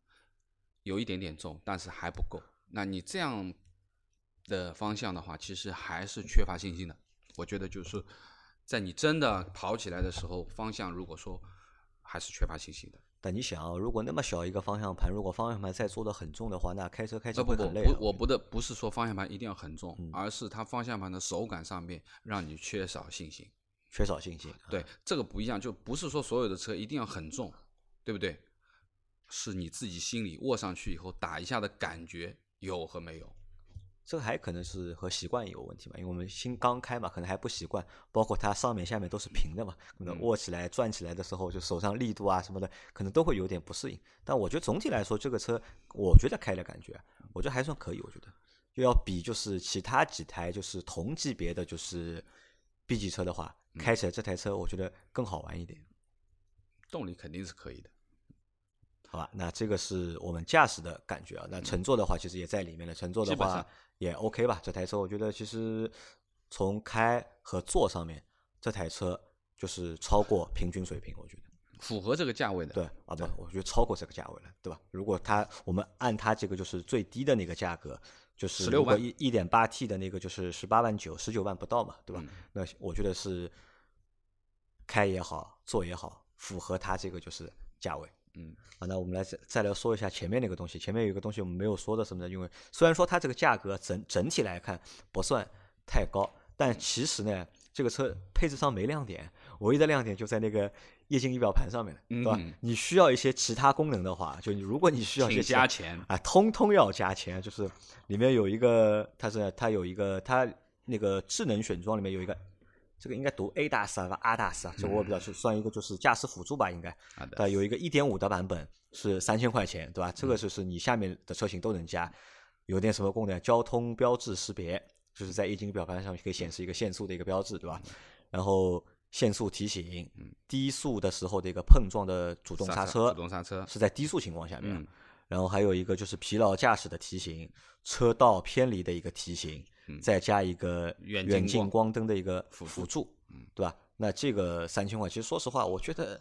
有一点点重，但是还不够。那你这样的方向的话，其实还是缺乏信心的。我觉得就是在你真的跑起来的时候，方向如果说还是缺乏信心的。但你想啊，如果那么小一个方向盘，如果方向盘再做的很重的话，那开车开起呃不不来会很累的。不，我不的不是说方向盘一定要很重，嗯而是它方向盘的手感上面让你缺少信心。缺少信心。啊对，这个不一样，就不是说所有的车一定要很重，对不对？是你自己心里握上去以后打一下的感觉有和没有。这个还可能是和习惯有问题嘛，因为我们新刚开嘛，可能还不习惯，包括它上面下面都是平的嘛，可能握起来、转起来的时候，就手上力度啊什么的，可能都会有点不适应。但我觉得总体来说，这个车我觉得开的感觉，我觉得还算可以，我觉得就要比就是其他几台就是同级别的就是 B 级车的话，开起来这台车我觉得更好玩一点。动力肯定是可以的。好吧，那这个是我们驾驶的感觉啊。那乘坐的话，其实也在里面了。乘坐的话也 OK 吧。这台车我觉得其实从开和坐上面，这台车就是超过平均水平，我觉得。符合这个价位的。对啊，不，我觉得超过这个价位了，对吧？如果它我们按它这个就是最低的那个价格，就是16万一一点八 T 的那个就是十八万九，十九万不到嘛，对吧？嗯那我觉得是开也好，坐也好，符合它这个就是价位。嗯，好，那我们来再再来说一下前面那个东西。前面有一个东西我们没有说的什么呢？因为虽然说它这个价格整整体来看不算太高，但其实呢，这个车配置上没亮点，唯一的亮点就在那个液晶仪表盘上面了，对吧？嗯你需要一些其他功能的话，就你如果你需要一些加钱。啊，通通要加钱，就是里面有一个，它是它有一个它那个智能选装里面有一个，这个应该读 A 大师啊，吧 R 大师啊，这个我比较是算一个就是驾驶辅助吧，应该，好的呃，有一个一点五的版本是三千块钱，对吧？这个就是你下面的车型都能加，有点什么功能？交通标志识别，就是在液晶表盘上面可以显示一个限速的一个标志，对吧？然后限速提醒，低速的时候的一个碰撞的主动刹车，主动刹车。是在低速情况下面然后还有一个就是疲劳驾驶的提醒，车道偏离的一个提醒，再加一个远远近近光光灯的一个辅辅助，对吧？那这个三千块，其实说实话，我觉得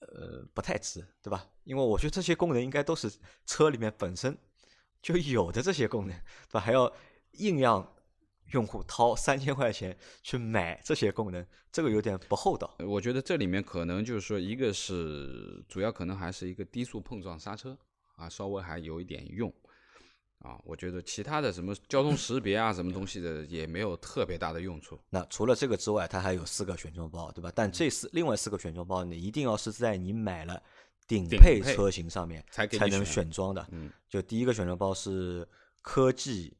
呃不太值，对吧？因为我觉得这些功能应该都是车里面本身就有的这些功能，对吧？还要硬让用户掏三千块钱去买这些功能，这个有点不厚道。我觉得这里面可能就是说，一个是主要可能还是一个低速碰撞刹车啊，稍微还有一点用啊。我觉得其他的什么交通识别啊，什么东西的也没有特别大的用处。那除了这个之外，它还有四个选装包，对吧？但嗯这四另外四个选装包，你一定要是在你买了顶顶配配车型上面才给才能选选装的。嗯，就第一个选装包是科技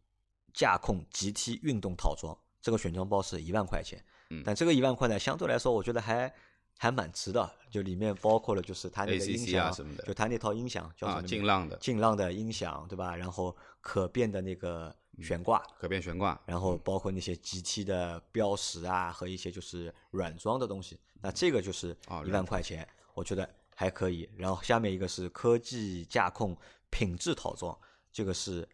驾控 GT 运动套装，这个选装包是一万块钱。嗯但这个一万块呢，相对来说，我觉得还还蛮值的。就里面包括了就是它那个音响，什么的就它那套音响叫什啊，么名字？劲浪的劲浪的音响，对吧？然后可变的那个嗯悬挂，可变悬挂，然后包括那些 GT 的标识啊和一些就是软装的东西，那这个就是一万块钱，我觉得还可以。然后下面一个是科技驾控品质套装，这个是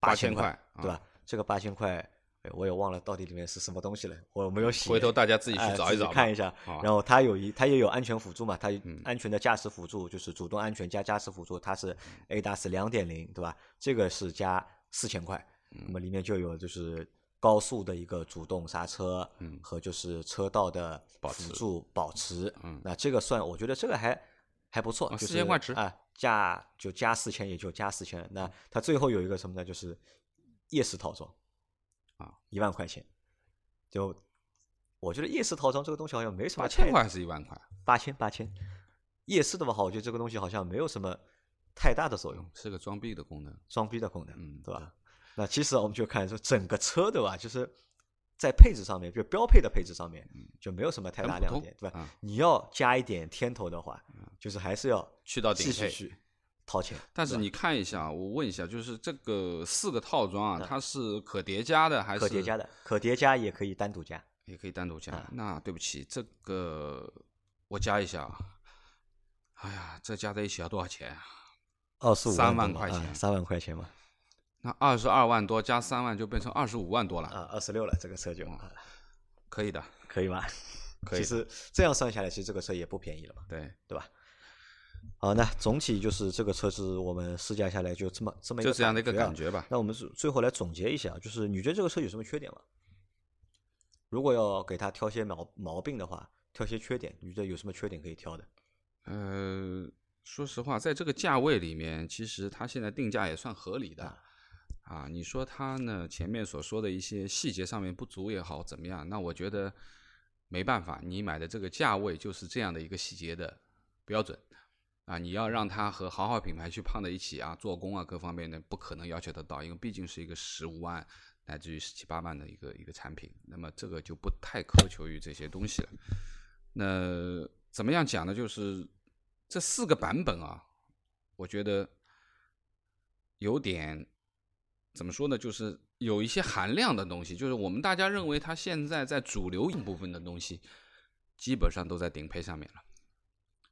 八千块，对吧？这个八千块，哎我也忘了到底里面是什么东西了，我没有写。回头大家自己去哎找一找吧，看一下。啊然后它有一，它也有安全辅助嘛，它嗯安全的驾驶辅助就是主动安全加驾驶辅助，它是 ADAS 两点零，对吧？这个是加四千块，嗯那么里面就有就是高速的一个主动刹车，嗯和就是车道的辅助保持，嗯那这个算，我觉得这个还还不错，啊就是4000块值啊，加就加四千也就加四千，那它最后有一个什么呢？就是夜视套装啊，一万块钱，就我觉得夜视套装这个东西好像没什么太八千块还是一万块？八千八千，夜视的话，我觉得这个东西好像没有什么太大的作用，是个装逼的功能。装逼的功能，嗯对吧？那其实我们就看说整个车对吧，就是在配置上面，就标配的配置上面就没有什么太大亮点，对吧？啊你要加一点天头的话，就是还是要去到顶配继续去掏钱。但是你看一下，我问一下，就是这个四个套装啊，它是可叠加的还是可叠加的，可叠加也可以单独加，也可以单独加。啊那对不起，这个我加一下啊。哎呀，这加在一起要多少钱啊？二十五三万块钱三万块钱嘛，那二十二万多加三万就变成二十五万多了，啊，二十六了，这个车就啊可以的。可以吧？可以其实这样算下来，其实这个车也不便宜了嘛。对，对吧？好，那总体就是这个车子我们试驾下来就这么这么一个就这样的一个啊感觉吧。那我们是最后来总结一下，就是你觉得这个车有什么缺点吗？如果要给它挑些毛毛病的话，挑些缺点，你觉得有什么缺点可以挑的？呃，说实话，在这个价位里面，其实它现在定价也算合理的。啊，你说它呢，前面所说的一些细节上面不足也好，怎么样？那我觉得没办法，你买的这个价位就是这样的一个细节的标准啊。你要让它和豪华品牌去碰在一起啊，做工啊各方面的不可能要求得到，因为毕竟是一个十五万乃至于十七八万的一个一个产品，那么这个就不太苛求于这些东西了。那怎么样讲呢？就是这四个版本啊，我觉得有点怎么说呢？就是有一些含量的东西，就是我们大家认为它现在在主流一部分的东西，基本上都在顶配上面了。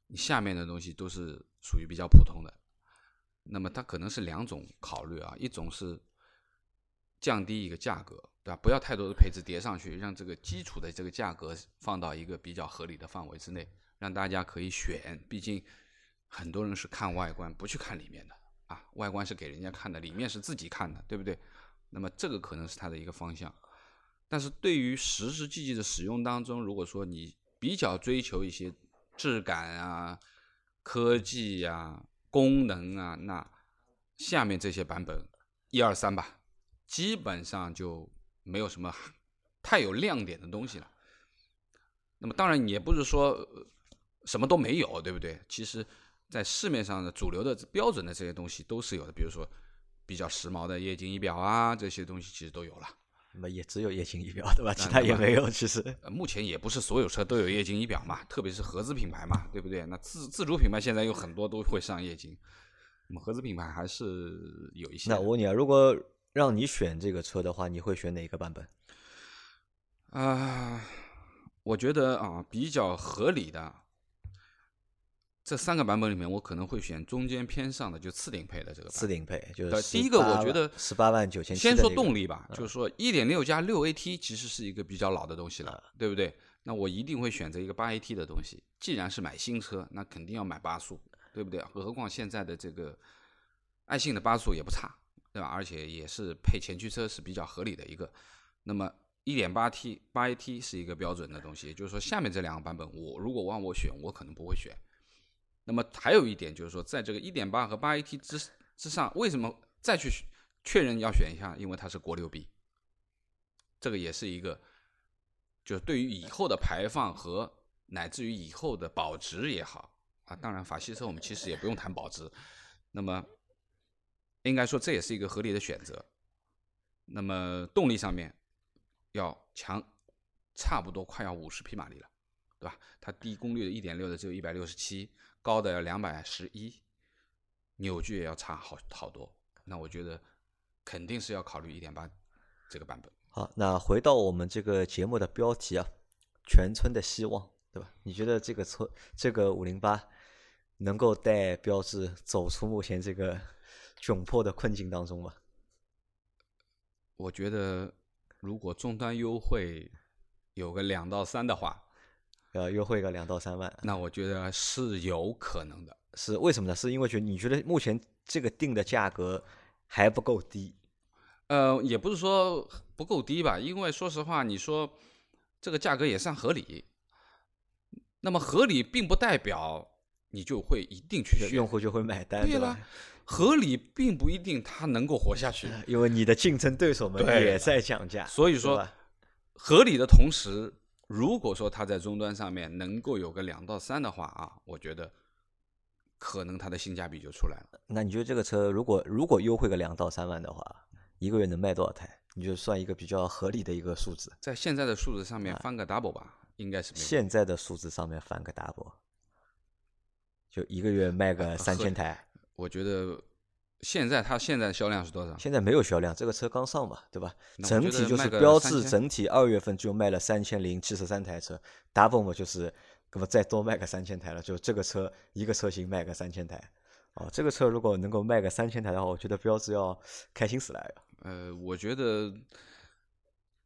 你下面的东西都是属于比较普通的。那么它可能是两种考虑啊，一种是降低一个价格，对吧？不要太多的配置叠上去，让这个基础的这个价格放到一个比较合理的范围之内，让大家可以选。毕竟很多人是看外观，不去看里面的啊，外观是给人家看的，里面是自己看的，对不对？那么这个可能是它的一个方向。但是对于实实际际的使用当中，如果说你比较追求一些质感啊、科技呀、功能啊，那下面这些版本一二三吧，基本上就没有什么太有亮点的东西了。那么当然也不是说什么都没有，对不对？其实，在市面上的主流的标准的这些东西都是有的，比如说比较时髦的液晶仪表啊，这些东西其实都有了。那么也只有液晶仪表对吧？其他也没有，其实呃，目前也不是所有车都有液晶仪表嘛，特别是合资品牌嘛，对不对？那自自主品牌现在有很多都会上液晶，那么合资品牌还是有一些。那我问你啊，如果让你选这个车的话，你会选哪个版本？啊、我觉得啊，比较合理的这三个版本里面，我可能会选中间偏上的，就次顶配的这个版本。次顶配就是第一个我觉得十八万九千。先说动力吧，就是说一点六加六 AT 其实是一个比较老的东西了，对不对？那我一定会选择一个八 AT 的东西。既然是买新车，那肯定要买八速，对不对？何况现在的这个爱信的八速也不差，对吧？而且也是配前驱车是比较合理的一个。那么一点八 T 八 AT 是一个标准的东西，也就是说下面这两个版本，我如果让我选，我可能不会选。那么还有一点就是说，在这个一点八和八 AT 之之上，为什么再去确认要选一下？因为它是国六 B，这个也是一个，就是对于以后的排放和乃至于以后的保值也好啊，当然法系车我们其实也不用谈保值，那么应该说这也是一个合理的选择。那么动力上面要强，差不多快要五十匹马力了，对吧？它低功率的一点六的只有一百六十七，高的要两百十一，扭矩也要差好好多。那我觉得肯定是要考虑一点八这个版本。好，那回到我们这个节目的标题啊，全村的希望，对吧？你觉得这个村这个五零八能够带标志走出目前这个窘迫的困境当中吗？我觉得如果终端优惠有个两到三的话，要优惠个两到三万，那我觉得是有可能的。是为什么呢？是因为觉得你觉得目前这个定的价格还不够低？呃，也不是说不够低吧，因为说实话，你说这个价格也算合理。那么合理并不代表你就会一定去，用户就会买单，对吧？合理并不一定它能够活下去，因为你的竞争对手们也在降价，所以说合理的同时，如果说它在终端上面能够有个两到三的话啊，我觉得可能它的性价比就出来了。那你觉得这个车如果如果优惠个两到三万的话，一个月能卖多少台？你就算一个比较合理的一个数字，在现在的数字上面翻个 double 吧，应该是没。现在的数字上面翻个 double，就一个月卖个三千台。我觉得现在它现在销量是多少？现在没有销量，这个车刚上嘛，对吧？整体就是标致整体二月份就卖了三千零七十三台车，double 嘛就是，那么再多卖个三千台了，就这个车一个车型卖个三千台，哦，这个车如果能够卖个三千台的话，我觉得标致要开心死了。呃，我觉得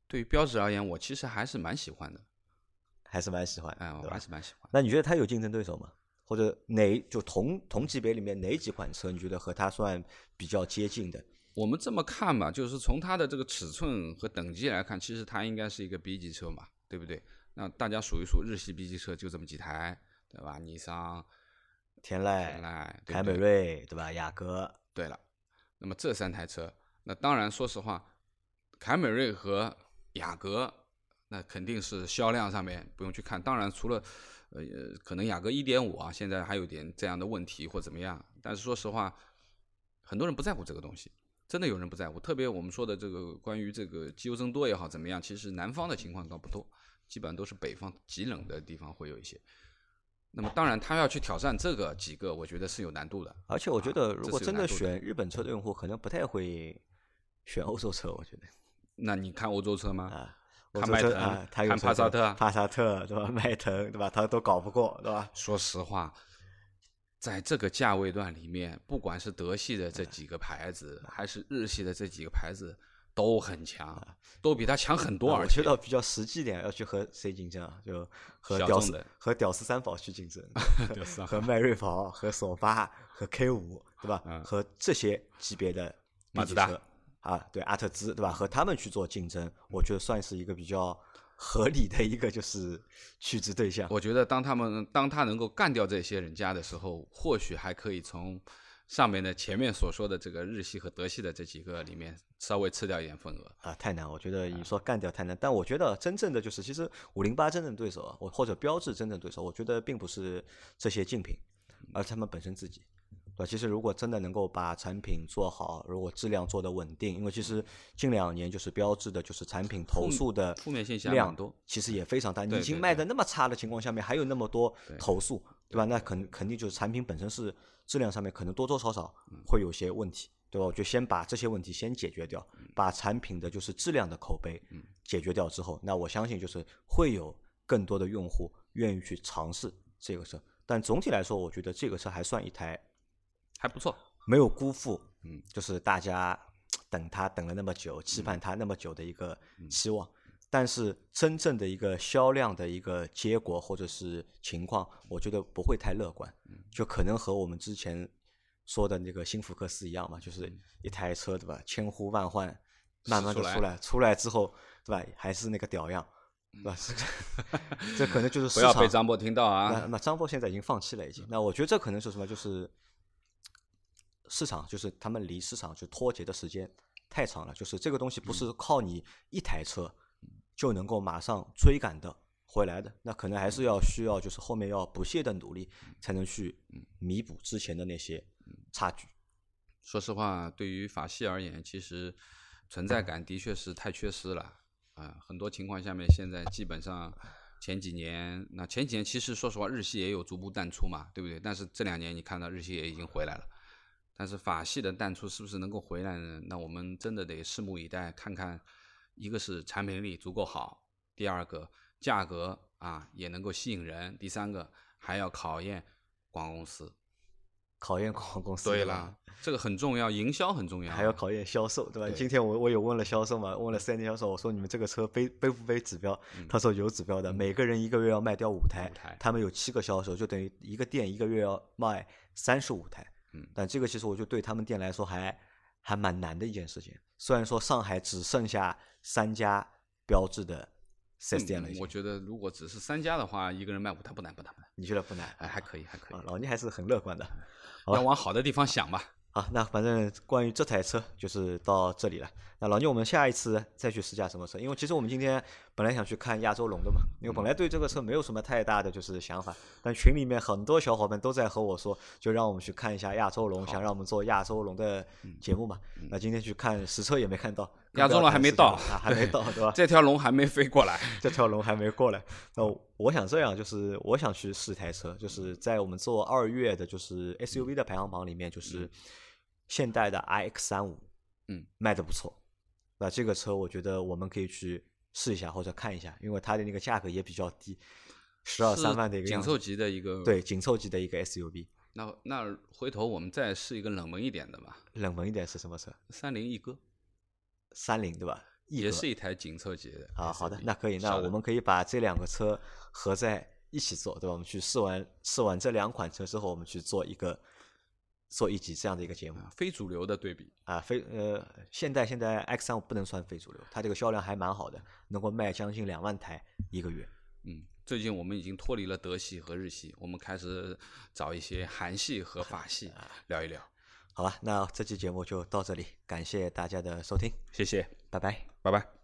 对于标致而言，我其实还是蛮喜欢的。还是蛮喜欢，哎，我还是蛮喜欢。那你觉得它有竞争对手吗？或者哪就同同级别里面哪几款车你觉得和它算比较接近的？我们这么看嘛，就是从它的这个尺寸和等级来看，其实它应该是一个 B 级车嘛，对不对？那大家数一数，日系 B 级车就这么几台，对吧？尼桑、天天籁、凯美瑞，对吧？雅阁，对了，那么这三台车，那当然说实话，凯美瑞和雅阁，那肯定是销量上面不用去看。当然，除了呃，可能雅阁一点五啊，现在还有点这样的问题或怎么样，但是说实话，很多人不在乎这个东西，真的有人不在乎。特别我们说的这个关于这个机油增多也好怎么样，其实南方的情况倒不多，基本上都是北方极冷的地方会有一些。那么当然，他要去挑战这个几个，我觉得是有难度的。而且我觉啊得如果真的选日本车的用户，可能不太会选欧洲车，我觉得那你看欧洲车吗？啊。欧看迈腾看帕萨特帕萨特对吧？迈腾对吧？他都搞不过对吧？说实话，在这个价位段里面，不管是德系的这几个牌子，还是日系的这几个牌子，都很强，都比他强很多。啊而且我觉得比较实际点，要去和谁竞争啊？就和屌丝和屌丝三宝去竞争，和迈锐宝、和索八、和 K 五，对吧？嗯和这些级别的马自达啊，对阿特兹，对吧？和他们去做竞争，我觉得算是一个比较合理的一个就是取值对象。我觉得当他们当他能够干掉这些人家的时候，或许还可以从上面的前面所说的这个日系和德系的这几个里面稍微吃掉一点份额。啊，太难，我觉得你说干掉太难，但我觉得真正的就是，其实五零八真正对手啊，我或者标志真正对手，我觉得并不是这些竞品，而是他们本身自己，对？其实如果真的能够把产品做好，如果质量做得稳定，因为其实近两年就是标志的就是产品投诉的负面现象量多其实也非常大。你已经卖对的那么差的情况下面，还有那么多投诉，对吧？那肯肯定就是产品本身是质量上面可能多多少少嗯会有些问题，对吧？我就先把这些问题先解决掉，嗯把产品的就是质量的口碑解决掉之后，那我相信就是会有更多的用户愿意去尝试这个车。但总体来说，我觉得这个车还算一台还不错。没有辜负，嗯，就是大家等他等了那么久，期嗯盼他那么久的一个期望。但是真正的一个销量的一个结果或者是情况，我觉得不会太乐观，嗯就可能和我们之前说的那个新福克斯一样嘛，就是嗯一台车对吧，千呼万唤，慢慢的出来出来，之后对吧，还是那个屌样，对吧？这 这可能就是 不要被张波听到啊！那那张波现在已经放弃了，已经。那我觉得这可能是什么？就是市场，就是他们离市场就脱节的时间太长了。就是这个东西不是靠你一台车就能够马上追赶的回来的，那可能还是要需要就是后面要不懈的努力，才能去弥补之前的那些差距。说实话，对于法系而言，其实存在感的确是太缺失了啊、很多情况下面，现在基本上前几年，那前几年其实说实话，日系也有逐步淡出嘛，对不对？但是这两年你看到日系也已经回来了，但是法系的淡出是不是能够回来呢？那我们真的得拭目以待，看看一个是产品力足够好，第二个价格啊也能够吸引人，第三个还要考验广告公司。考验广告公司。对吧啦，这个很重要，营销很重要，还要考验销售，对吧？对今天我我有问了销售嘛，问了四 S 店销售，我说你们这个车背背不背指标？他说有指标的，每个人一个月要卖掉五台，嗯五台他们有七个销售，就等于一个店一个月要卖三十五台。嗯但这个其实我觉得对他们店来说还还蛮难的一件事情。虽然说上海只剩下三家标志的四 S 店了，嗯我觉得如果只是三家的话，一个人卖五台不难不难不难，你觉得不难？哎，还可以还可以啊，，老倪还是很乐观的。好要往好的地方想吧。好，那反正关于这台车就是到这里了。那老聂，我们下一次再去试驾什么车？因为其实我们今天本来想去看亚洲龙的嘛，因为本来对这个车没有什么太大的就是想法，但群里面很多小伙伴都在和我说，就让我们去看一下亚洲龙，想让我们做亚洲龙的节目嘛。那今天去看实车也没看到，亚洲龙还没到啊，还没到，对吧？这条龙还没飞过来，这条龙还没过来。那我想这样，就是我想去试台车，就是在我们做二月的，就是 SUV 的排行榜里面，就是现代的 iX 三五，嗯，卖的不错。那这个车我觉得我们可以去试一下或者看一下，因为它的那个价格也比较低，十二三万的一个紧凑级的一个。，对紧凑级的一个 SUV。那那回头我们再试一个冷门一点的吧，冷门一点是什么车？三菱一哥三菱对吧？也是一台紧凑级的。啊，好的那可以，那我们可以把这两个车合在一起做，对吧？我们去试完试完这两款车之后，我们去做一个做一集这样的一个节目啊非主流的对比。啊。非呃，现在现在 X 三五不能算非主流，它这个销量还蛮好的，能够卖将近两万台一个月。嗯，最近我们已经脱离了德系和日系，我们开始找一些韩系和法系啊聊一聊。好吧，那这期节目就到这里，感谢大家的收听，谢谢，拜拜。拜拜。